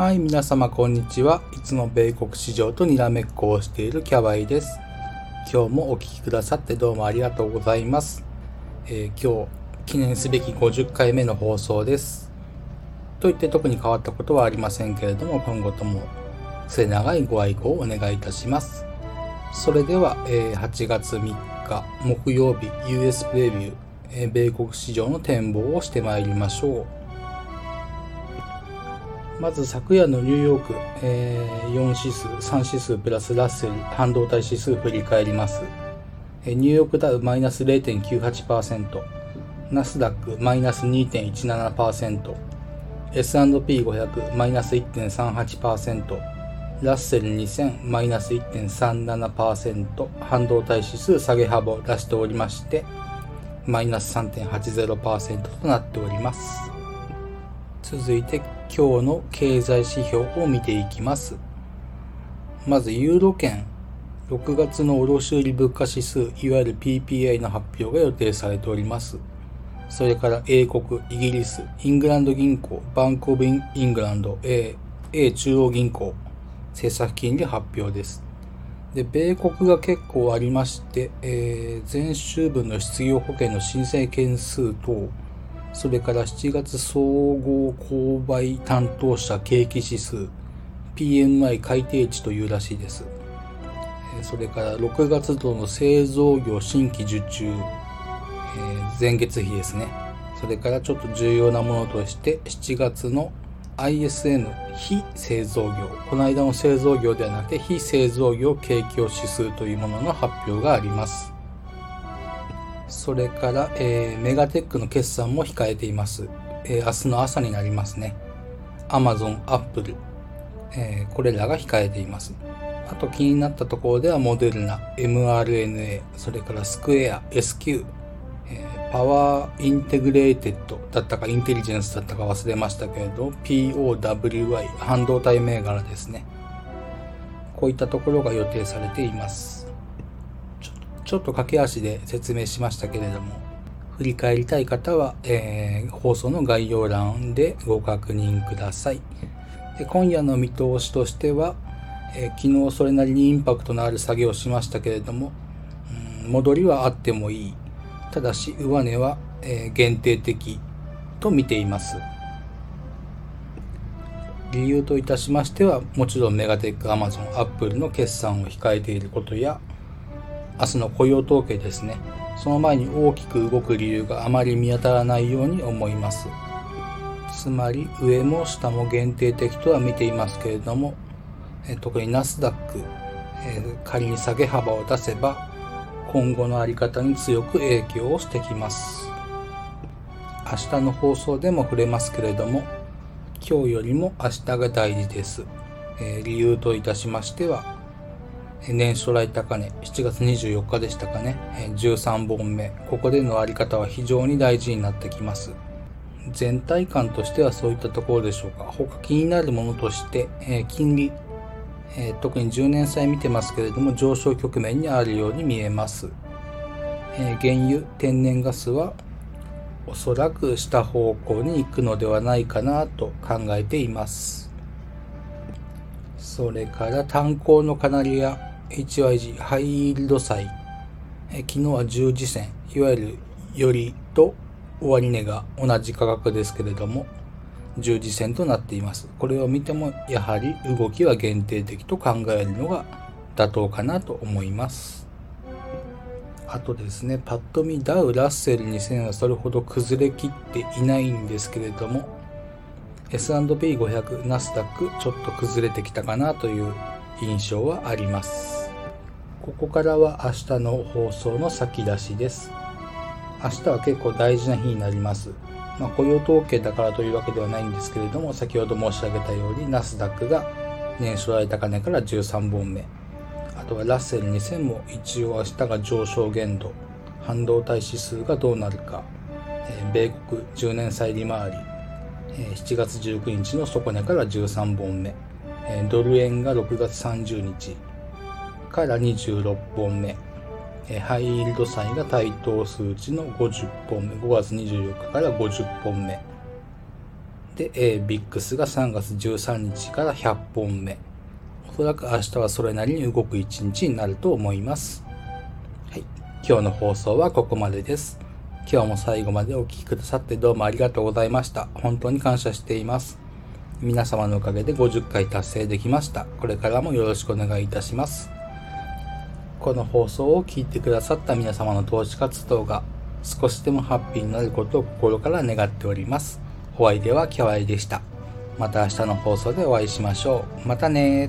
はい、皆様こんにちは。いつも米国市場とにらめっこをしているキャバイです。今日もお聴きくださってどうもありがとうございます。えー、今日、記念すべき50回目の放送です。といって特に変わったことはありませんけれども、今後とも末長いご愛顧をお願いいたします。それでは、えー、8月3日木曜日 US プレビュー、えー、米国市場の展望をしてまいりましょう。まず昨夜のニューヨーク、えー、4指数、3指数プラスラッセル半導体指数振り返ります。えー、ニューヨークダウマイナス0.98%、ナスダックマイナス2.17%、S&P500 マイナス1.38%、ラッセル2000マイナス1.37%、半導体指数下げ幅を出しておりまして、マイナス3.80%となっております。続いて今日の経済指標を見ていきます。まずユーロ圏6月の卸売物価指数いわゆる PPI の発表が予定されております。それから英国、イギリス、イングランド銀行、バンコブイングランド、A, A 中央銀行、政策金利発表です。で、米国が結構ありまして、えー、前週分の失業保険の申請件数等、それから7月総合購買担当者景気指数 PMI 改定値というらしいです。それから6月度の製造業新規受注、え前月比ですね。それからちょっと重要なものとして7月の ISN 非製造業。この間の製造業ではなくて非製造業景況指数というものの発表があります。それから、えー、メガテックの決算も控えています。えー、明日の朝になりますね。Amazon、Apple、えー、これらが控えています。あと気になったところではモデルナ、mRNA、それからスクエア、SQ、え、パワーインテグレーテッドだったかインテリジェンスだったか忘れましたけれど、POWI、半導体銘柄ですね。こういったところが予定されています。ちょっと駆け足で説明しましたけれども、振り返りたい方は、えー、放送の概要欄でご確認ください。で今夜の見通しとしては、えー、昨日それなりにインパクトのある作業をしましたけれども、うん、戻りはあってもいい。ただし、上値は、えー、限定的と見ています。理由といたしましては、もちろんメガテック、アマゾン、アップルの決算を控えていることや、明日の雇用統計ですね。その前に大きく動く理由があまり見当たらないように思います。つまり上も下も限定的とは見ていますけれども、え特にナスダック、え仮に下げ幅を出せば今後のあり方に強く影響をしてきます。明日の放送でも触れますけれども、今日よりも明日が大事です。え理由といたしましては、年初来高値、7月24日でしたかね、13本目。ここでのあり方は非常に大事になってきます。全体感としてはそういったところでしょうか。他気になるものとして、金利、特に10年債見てますけれども上昇局面にあるように見えます。原油、天然ガスはおそらく下方向に行くのではないかなと考えています。それから炭鉱のカナリア、HYG ハイイールド債、え昨日は十字線、いわゆるよりと終値が同じ価格ですけれども、十字線となっています。これを見てもやはり動きは限定的と考えるのが妥当かなと思います。あとですね、パッと見ダウ、ラッセル2000はそれほど崩れきっていないんですけれども、S&P500、ナスダックちょっと崩れてきたかなという印象はあります。ここからは明日の放送の先出しです。明日は結構大事な日になります。まあ、雇用統計だからというわけではないんですけれども、先ほど申し上げたように、ナスダックが年初来高値から13本目。あとはラッセル2000も一応明日が上昇限度。半導体指数がどうなるか。え米国10年債利回り。え7月19日の底値から13本目。えドル円が6月30日。から26本目、ハイイールド債が対等数値の50本目、5月24日から50本目。で、えー、ビックスが3月13日から100本目。おそらく明日はそれなりに動く一日になると思います。はい。今日の放送はここまでです。今日も最後までお聴きくださってどうもありがとうございました。本当に感謝しています。皆様のおかげで50回達成できました。これからもよろしくお願いいたします。この放送を聞いてくださった皆様の投資活動が少しでもハッピーになることを心から願っております。ホワイではキャワイでした。また明日の放送でお会いしましょう。またね